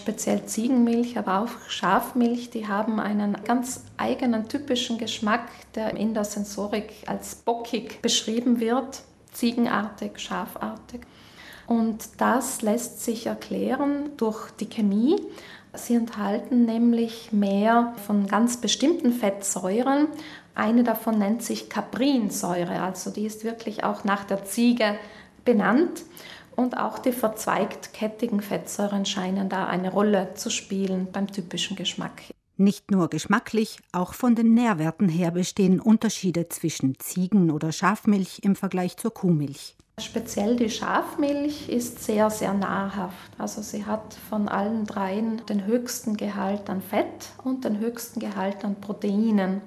speziell Ziegenmilch, aber auch Schafmilch, die haben einen ganz eigenen typischen Geschmack, der in der Sensorik als bockig beschrieben wird, ziegenartig, schafartig. Und das lässt sich erklären durch die Chemie. Sie enthalten nämlich mehr von ganz bestimmten Fettsäuren. Eine davon nennt sich Caprinsäure, also die ist wirklich auch nach der Ziege benannt. Und auch die verzweigtkettigen Fettsäuren scheinen da eine Rolle zu spielen beim typischen Geschmack. Nicht nur geschmacklich, auch von den Nährwerten her bestehen Unterschiede zwischen Ziegen- oder Schafmilch im Vergleich zur Kuhmilch. Speziell die Schafmilch ist sehr, sehr nahrhaft. Also sie hat von allen dreien den höchsten Gehalt an Fett und den höchsten Gehalt an Proteinen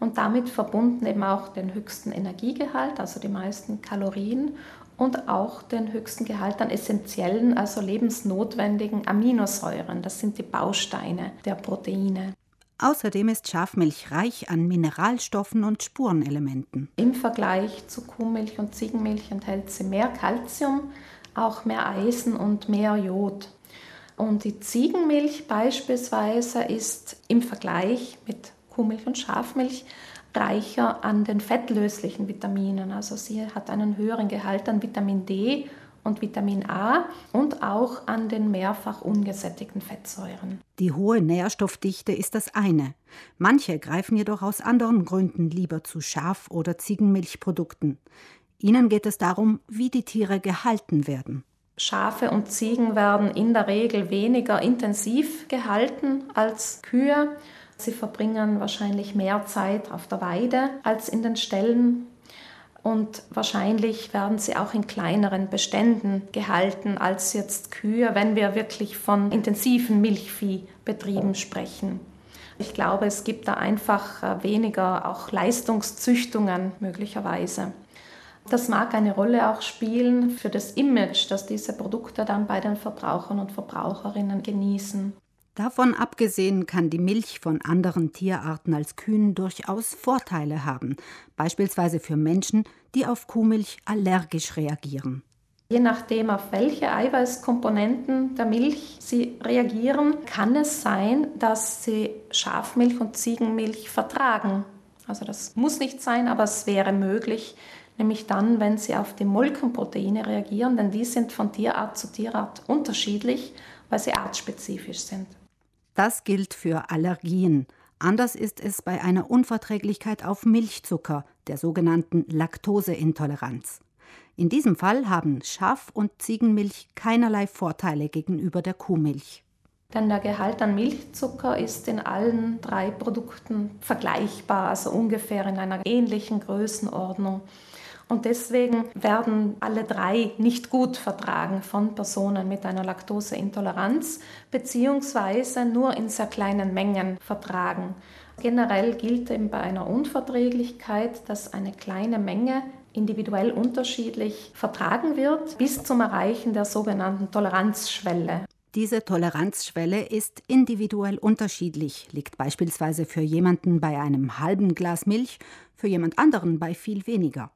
und damit verbunden eben auch den höchsten Energiegehalt, also die meisten Kalorien und auch den höchsten Gehalt an essentiellen, also lebensnotwendigen Aminosäuren. Das sind die Bausteine der Proteine. Außerdem ist Schafmilch reich an Mineralstoffen und Spurenelementen. Im Vergleich zu Kuhmilch und Ziegenmilch enthält sie mehr Kalzium, auch mehr Eisen und mehr Jod. Und die Ziegenmilch beispielsweise ist im Vergleich mit Kuhmilch und Schafmilch reicher an den fettlöslichen Vitaminen. Also sie hat einen höheren Gehalt an Vitamin D und Vitamin A und auch an den mehrfach ungesättigten Fettsäuren. Die hohe Nährstoffdichte ist das eine. Manche greifen jedoch aus anderen Gründen lieber zu Schaf- oder Ziegenmilchprodukten. Ihnen geht es darum, wie die Tiere gehalten werden. Schafe und Ziegen werden in der Regel weniger intensiv gehalten als Kühe. Sie verbringen wahrscheinlich mehr Zeit auf der Weide als in den Ställen und wahrscheinlich werden sie auch in kleineren Beständen gehalten als jetzt Kühe, wenn wir wirklich von intensiven Milchviehbetrieben sprechen. Ich glaube, es gibt da einfach äh, weniger auch Leistungszüchtungen möglicherweise. Das mag eine Rolle auch spielen für das Image, das diese Produkte dann bei den Verbrauchern und Verbraucherinnen genießen. Davon abgesehen kann die Milch von anderen Tierarten als Kühen durchaus Vorteile haben, beispielsweise für Menschen, die auf Kuhmilch allergisch reagieren. Je nachdem, auf welche Eiweißkomponenten der Milch sie reagieren, kann es sein, dass sie Schafmilch und Ziegenmilch vertragen. Also das muss nicht sein, aber es wäre möglich, nämlich dann, wenn sie auf die Molkenproteine reagieren, denn die sind von Tierart zu Tierart unterschiedlich, weil sie artspezifisch sind. Das gilt für Allergien. Anders ist es bei einer Unverträglichkeit auf Milchzucker, der sogenannten Laktoseintoleranz. In diesem Fall haben Schaf- und Ziegenmilch keinerlei Vorteile gegenüber der Kuhmilch. Denn der Gehalt an Milchzucker ist in allen drei Produkten vergleichbar, also ungefähr in einer ähnlichen Größenordnung. Und deswegen werden alle drei nicht gut vertragen von Personen mit einer Laktoseintoleranz, beziehungsweise nur in sehr kleinen Mengen vertragen. Generell gilt eben bei einer Unverträglichkeit, dass eine kleine Menge individuell unterschiedlich vertragen wird, bis zum Erreichen der sogenannten Toleranzschwelle. Diese Toleranzschwelle ist individuell unterschiedlich, liegt beispielsweise für jemanden bei einem halben Glas Milch, für jemand anderen bei viel weniger.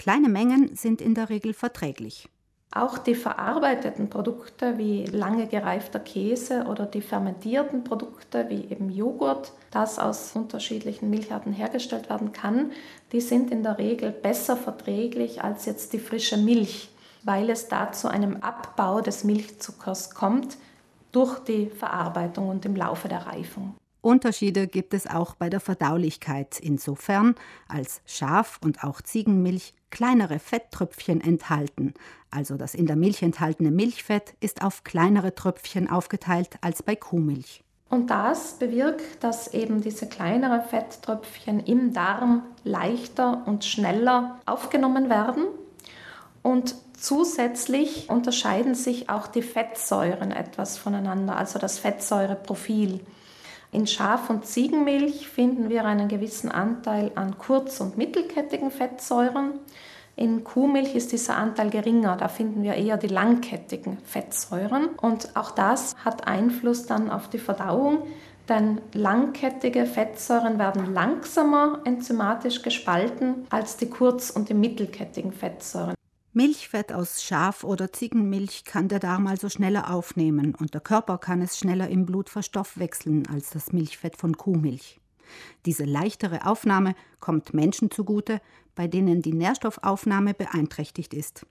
Kleine Mengen sind in der Regel verträglich. Auch die verarbeiteten Produkte wie lange gereifter Käse oder die fermentierten Produkte wie eben Joghurt, das aus unterschiedlichen Milcharten hergestellt werden kann, die sind in der Regel besser verträglich als jetzt die frische Milch, weil es da zu einem Abbau des Milchzuckers kommt durch die Verarbeitung und im Laufe der Reifung. Unterschiede gibt es auch bei der Verdaulichkeit, insofern als Schaf- und auch Ziegenmilch kleinere Fetttröpfchen enthalten, also das in der Milch enthaltene Milchfett ist auf kleinere Tröpfchen aufgeteilt als bei Kuhmilch. Und das bewirkt, dass eben diese kleineren Fetttröpfchen im Darm leichter und schneller aufgenommen werden. Und zusätzlich unterscheiden sich auch die Fettsäuren etwas voneinander, also das Fettsäureprofil. In Schaf- und Ziegenmilch finden wir einen gewissen Anteil an kurz- und mittelkettigen Fettsäuren. In Kuhmilch ist dieser Anteil geringer, da finden wir eher die langkettigen Fettsäuren. Und auch das hat Einfluss dann auf die Verdauung, denn langkettige Fettsäuren werden langsamer enzymatisch gespalten als die kurz- und die mittelkettigen Fettsäuren. Milchfett aus Schaf- oder Ziegenmilch kann der Darm also schneller aufnehmen und der Körper kann es schneller im Blut verstoffwechseln als das Milchfett von Kuhmilch. Diese leichtere Aufnahme kommt Menschen zugute, bei denen die Nährstoffaufnahme beeinträchtigt ist.